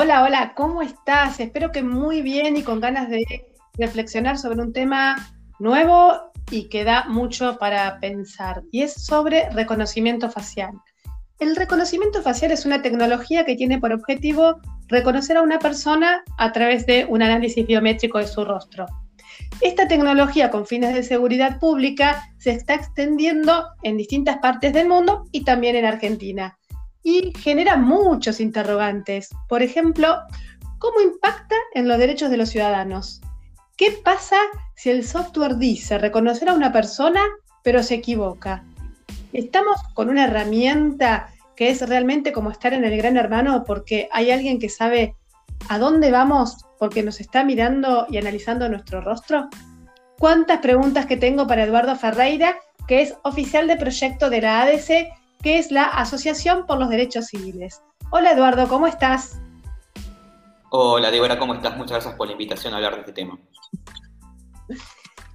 Hola, hola, ¿cómo estás? Espero que muy bien y con ganas de reflexionar sobre un tema nuevo y que da mucho para pensar, y es sobre reconocimiento facial. El reconocimiento facial es una tecnología que tiene por objetivo reconocer a una persona a través de un análisis biométrico de su rostro. Esta tecnología con fines de seguridad pública se está extendiendo en distintas partes del mundo y también en Argentina. Y genera muchos interrogantes. Por ejemplo, ¿cómo impacta en los derechos de los ciudadanos? ¿Qué pasa si el software dice reconocer a una persona pero se equivoca? Estamos con una herramienta que es realmente como estar en el gran hermano porque hay alguien que sabe a dónde vamos porque nos está mirando y analizando nuestro rostro. ¿Cuántas preguntas que tengo para Eduardo Ferreira, que es oficial de proyecto de la ADC, que es la Asociación por los Derechos Civiles? Hola Eduardo, ¿cómo estás? Hola Débora, ¿cómo estás? Muchas gracias por la invitación a hablar de este tema.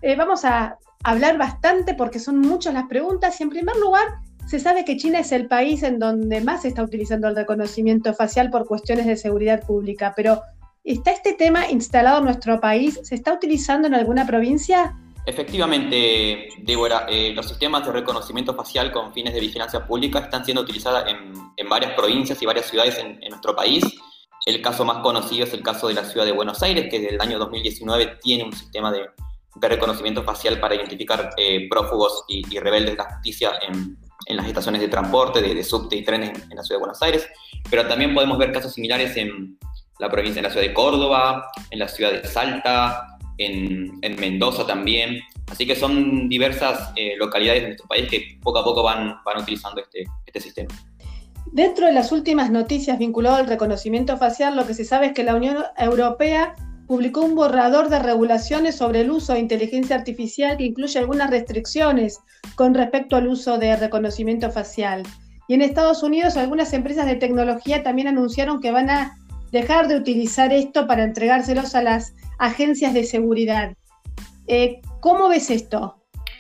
Eh, vamos a hablar bastante porque son muchas las preguntas y en primer lugar se sabe que China es el país en donde más se está utilizando el reconocimiento facial por cuestiones de seguridad pública, pero ¿está este tema instalado en nuestro país? ¿Se está utilizando en alguna provincia? Efectivamente, Débora, eh, los sistemas de reconocimiento facial con fines de vigilancia pública están siendo utilizados en, varias provincias y varias ciudades en, nuestro país. El caso más conocido es el caso de la ciudad de Buenos Aires, que desde el año 2019 tiene un sistema de, reconocimiento facial para identificar eh, prófugos y, rebeldes de la justicia en, en las estaciones de transporte, de, subte y trenes en, la ciudad de Buenos Aires, pero también podemos ver casos similares en la provincia, en la ciudad de Córdoba, en la ciudad de Salta, en, Mendoza también. Así que son diversas eh, localidades de nuestro país que poco a poco van, van utilizando este, este sistema. Dentro de las últimas noticias vinculadas al reconocimiento facial, lo que se sabe es que la Unión Europea publicó un borrador de regulaciones sobre el uso de inteligencia artificial que incluye algunas restricciones con respecto al uso de reconocimiento facial. Y en Estados Unidos algunas empresas de tecnología también anunciaron que van a dejar de utilizar esto para entregárselos a las agencias de seguridad. Eh, ¿Cómo ves esto?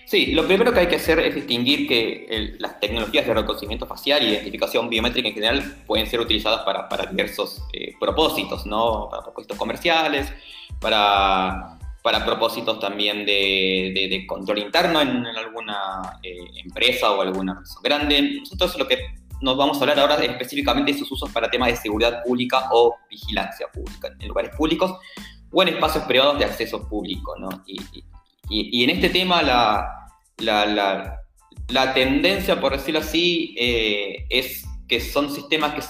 Sí, lo primero que hay que hacer es distinguir que las tecnologías de reconocimiento facial y identificación biométrica en general pueden ser utilizadas para, diversos eh, propósitos, ¿no? Para propósitos comerciales, para, para propósitos también de, control interno en, alguna eh, empresa o alguna persona grande. Nosotros lo que nos vamos a hablar ahora específicamente de sus usos para temas de seguridad pública o vigilancia pública en lugares públicos o en espacios privados de acceso público, ¿no? y, y en este tema la la, la, tendencia, por decirlo así, eh, es que son sistemas que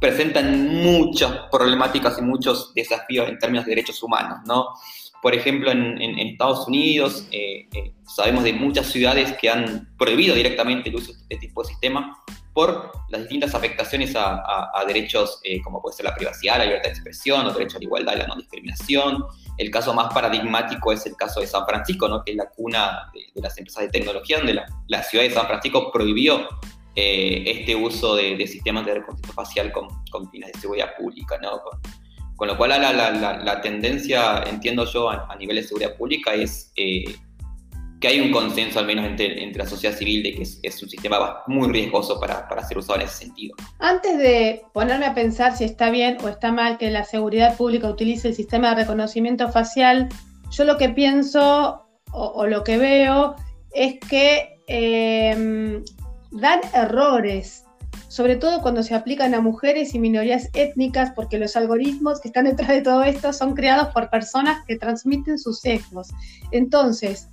presentan muchas problemáticas y muchos desafíos en términos de derechos humanos, ¿no? Por ejemplo, en, Estados Unidos eh, eh, sabemos de muchas ciudades que han prohibido directamente el uso de este tipo de sistema por las distintas afectaciones a, derechos como puede ser la privacidad, la libertad de expresión, los derechos a la igualdad y la no discriminación, el caso más paradigmático es el caso de San Francisco, ¿no? que es la cuna de, las empresas de tecnología, donde la, ciudad de San Francisco prohibió eh, este uso de, sistemas de reconocimiento facial con, fines de seguridad pública. ¿no? Con, lo cual la, tendencia, entiendo yo, a, nivel de seguridad pública es eh, que hay un consenso, al menos entre, la sociedad civil, de que es, un sistema muy riesgoso para, ser usado en ese sentido. Antes de ponerme a pensar si está bien o está mal que la seguridad pública utilice el sistema de reconocimiento facial, yo lo que pienso o, lo que veo es que em, dan errores, sobre todo cuando se aplican a mujeres y minorías étnicas, porque los algoritmos que están detrás de todo esto son creados por personas que transmiten sus sesgos. Entonces,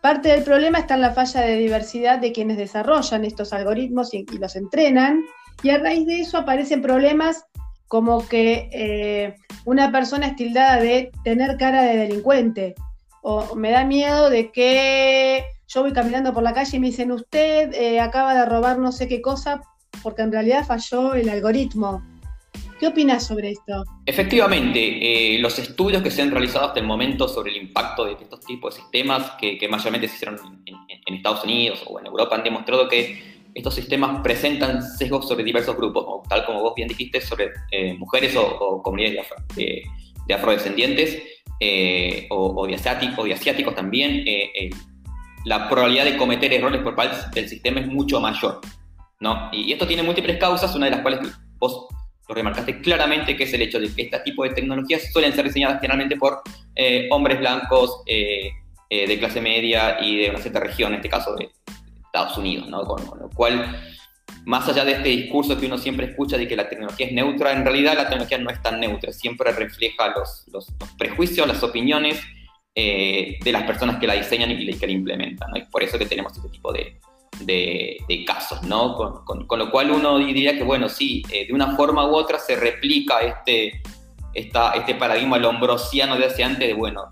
Parte del problema está en la falla de diversidad de quienes desarrollan estos algoritmos y, los entrenan, y a raíz de eso aparecen problemas como que eh, una persona es tildada de tener cara de delincuente, o me da miedo de que yo voy caminando por la calle y me dicen, usted eh, acaba de robar no sé qué cosa, porque en realidad falló el algoritmo. ¿Qué opinas sobre esto? Efectivamente, eh, los estudios que se han realizado hasta el momento sobre el impacto de estos tipos de sistemas, que, mayormente se hicieron en, Estados Unidos o en Europa, han demostrado que estos sistemas presentan sesgos sobre diversos grupos, tal como vos bien dijiste, sobre eh, mujeres o, comunidades de, afrodescendientes eh, o, de asiáticos, también. la probabilidad de cometer errores por parte del sistema es mucho mayor. ¿no? Y esto tiene múltiples causas, una de las cuales vos lo remarcaste claramente, que es el hecho de que este tipo de tecnologías suelen ser diseñadas generalmente por eh, hombres blancos eh, eh, de clase media y de una cierta región, en este caso de Estados Unidos, con, lo cual, más allá de este discurso que uno siempre escucha de que la tecnología es neutra, en realidad la tecnología no es tan neutra, siempre refleja los, prejuicios, las opiniones de las personas que la diseñan y que la implementan. ¿no? Y por eso que tenemos este tipo de, de, casos, ¿no? Con, lo cual uno diría que, bueno, sí, de una forma u otra se replica este, esta, este paradigma lombrosiano de hace antes de, bueno,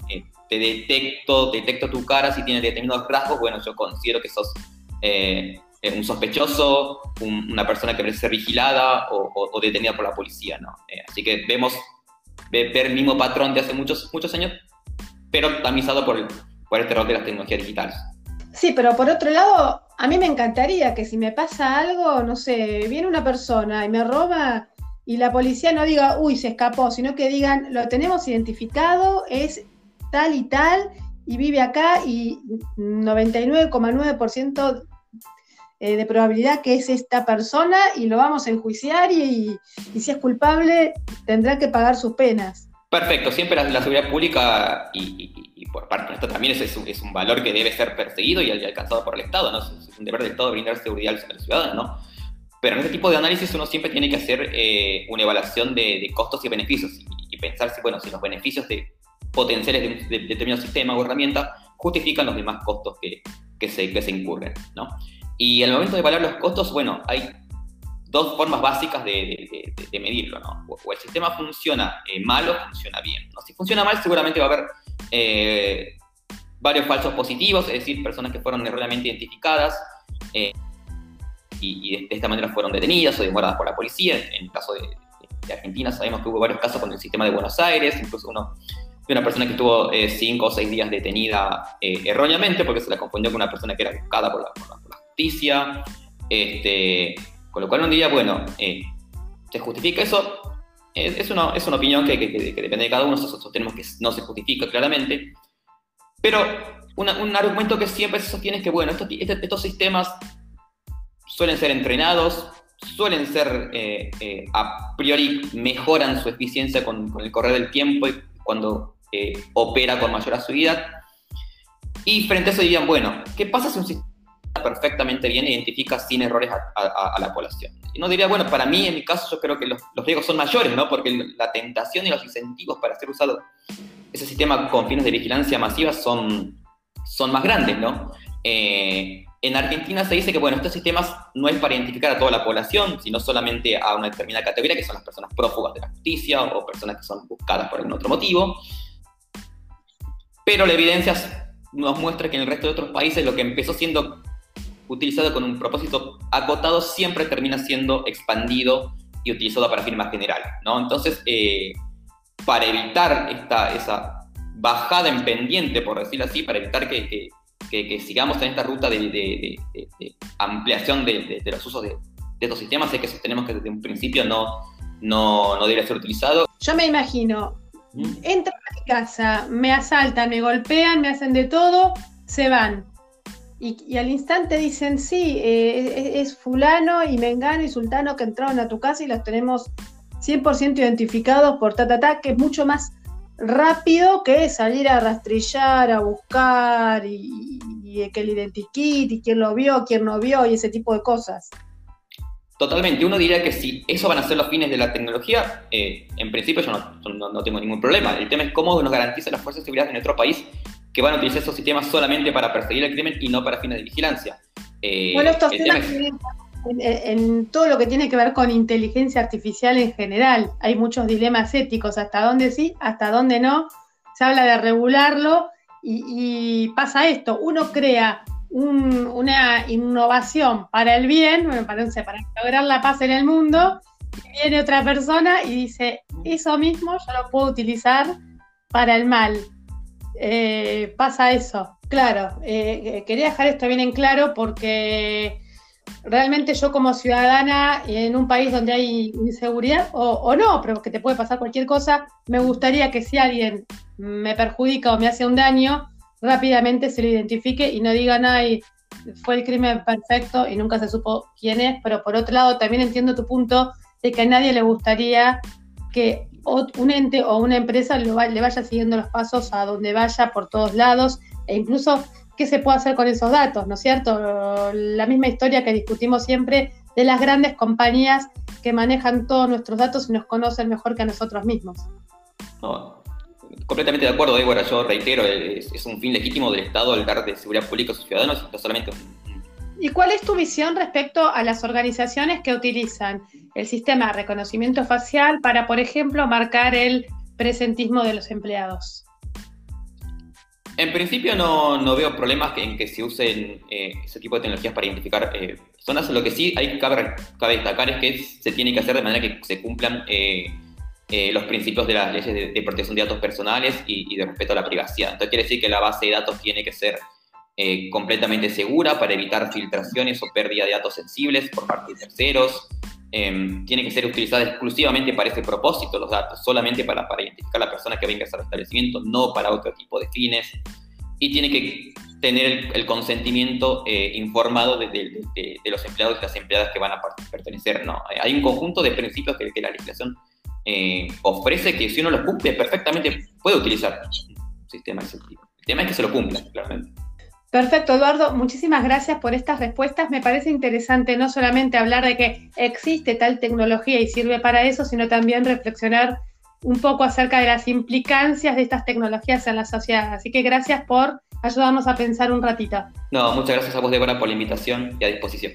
te detecto, detecto tu cara si tienes determinados rasgos, bueno, yo considero que sos eh, un sospechoso, una persona que merece ser vigilada o, detenida por la policía, ¿no? Eh, así que vemos ver el mismo patrón de hace muchos, muchos años, pero tamizado por, por este rol de las tecnologías digitales. Sí, pero por otro lado, a mí me encantaría que si me pasa algo, no sé, viene una persona y me roba y la policía no diga, uy, se escapó, sino que digan, lo tenemos identificado, es tal y tal, y vive acá y 99,9% eh, de probabilidad que es esta persona y lo vamos a enjuiciar y, si es culpable tendrá que pagar sus penas. Perfecto, siempre la, seguridad pública y, por parte de esto también es, un, es, un, valor que debe ser perseguido y, alcanzado por el Estado, ¿no? Es, un deber del Estado brindar seguridad a los ciudadanos, ¿no? Pero en este tipo de análisis uno siempre tiene que hacer eh, una evaluación de, costos y beneficios y, pensar si, bueno, si los beneficios de potenciales de, determinado sistema o herramienta justifican los demás costos que, que, se, que se incurren, ¿no? Y al momento de evaluar los costos, bueno, hay dos formas básicas de, medirlo, ¿no? O, el sistema funciona eh, mal o funciona bien. ¿no? Si funciona mal, seguramente va a haber eh, varios falsos positivos, es decir, personas que fueron erróneamente identificadas eh, y, de, esta manera fueron detenidas o demoradas por la policía. En el caso de, Argentina sabemos que hubo varios casos con el sistema de Buenos Aires, incluso uno de una persona que estuvo cinco o seis días detenida erróneamente porque se la confundió con una persona que era buscada por la, por la justicia. Este, con lo cual un día, bueno, eh, ¿se justifica eso? es, una, es una opinión que, depende de cada uno, nosotros tenemos que no se justifica claramente, pero un argumento que siempre se sostiene es que, bueno, estos, este, estos sistemas suelen ser entrenados, suelen ser, eh, eh, a priori, mejoran su eficiencia con, el correr del tiempo y cuando opera con mayor asiduidad. Y frente a eso dirían, bueno, ¿qué pasa si un sistema perfectamente bien identifica sin errores a, la población. Y no diría, bueno, para mí, en mi caso, yo creo que los, riesgos son mayores, ¿no? Porque la tentación y los incentivos para hacer usado ese sistema con fines de vigilancia masiva son, son más grandes, ¿no? Eh, en Argentina se dice que, bueno, estos sistemas no es para identificar a toda la población, sino solamente a una determinada categoría, que son las personas prófugas de la justicia o personas que son buscadas por algún otro motivo. Pero la evidencia nos muestra que en el resto de otros países lo que empezó siendo utilizado con un propósito acotado siempre termina siendo expandido y utilizado para fines más generales, ¿no? Entonces, eh, para evitar esta, esa bajada en pendiente, por decirlo así, para evitar que, que, sigamos en esta ruta de, de, ampliación de, los usos de, estos sistemas, es que sostenemos que desde un principio no, no, no debería ser utilizado. Yo me imagino, ¿Mm? entran a mi casa, me asaltan, me golpean, me hacen de todo, se van y, al instante dicen, sí, eh, es, fulano y mengano y sultano que entraron a tu casa y los tenemos 100% identificados por ta, ta, ta, que es mucho más rápido que salir a rastrillar, a buscar y, que el identikit y quién lo vio, quién no vio y ese tipo de cosas. Totalmente, uno diría que si eso van a ser los fines de la tecnología, eh, en principio yo no, tengo ningún problema. El tema es cómo nos garantiza las fuerzas de seguridad en nuestro país que van a utilizar esos sistemas solamente para perseguir el crimen y no para fines de vigilancia. Eh, bueno, estos temas en, todo lo que tiene que ver con inteligencia artificial en general, hay muchos dilemas éticos, hasta dónde sí, hasta dónde no. Se habla de regularlo y, pasa esto, uno crea una innovación para el bien, para, para lograr la paz en el mundo, y viene otra persona y dice, eso mismo yo lo puedo utilizar para el mal. Eh, pasa eso. Claro, eh, eh, quería dejar esto bien en claro porque realmente yo como ciudadana en un país donde hay inseguridad, o, no, pero que te puede pasar cualquier cosa, me gustaría que si alguien me perjudica o me hace un daño, rápidamente se lo identifique y no digan, ay, fue el crimen perfecto y nunca se supo quién es, pero por otro lado también entiendo tu punto de que a nadie le gustaría que un ente o una empresa le vaya siguiendo los pasos a donde vaya por todos lados e incluso qué se puede hacer con esos datos, ¿no es cierto? La misma historia que discutimos siempre de las grandes compañías que manejan todos nuestros datos y nos conocen mejor que a nosotros mismos. completamente de acuerdo, Débora. Yo reitero, es, un fin legítimo del Estado el dar de seguridad pública a sus ciudadanos, no solamente ¿Y cuál es tu visión respecto a las organizaciones que utilizan el sistema de reconocimiento facial para, por ejemplo, marcar el presentismo de los empleados? En principio no, veo problemas en que se usen eh, ese tipo de tecnologías para identificar eh, personas. Lo que sí hay cabe, destacar es que se tiene que hacer de manera que se cumplan eh, los principios de las leyes de, protección de datos personales y, de respeto a la privacidad. Entonces quiere decir que la base de datos tiene que ser eh, completamente segura para evitar filtraciones o pérdida de datos sensibles por parte de terceros. Em, tiene que ser utilizada exclusivamente para ese propósito los datos, solamente para, para identificar a la persona que venga al establecimiento, no para otro tipo de fines. Y tiene que tener el, consentimiento eh, informado de, de, los empleados y las empleadas que van a pertenecer. ¿no? Hay un conjunto de principios que, que la legislación eh, ofrece que si uno los cumple perfectamente puede utilizar un sistema de ese tipo. El tema es que se lo cumpla, claramente. Perfecto, Eduardo. Muchísimas gracias por estas respuestas. Me parece interesante no solamente hablar de que existe tal tecnología y sirve para eso, sino también reflexionar un poco acerca de las implicancias de estas tecnologías en la sociedad. Así que gracias por ayudarnos a pensar un ratito. No, muchas gracias a vos, Débora, por la invitación y a disposición.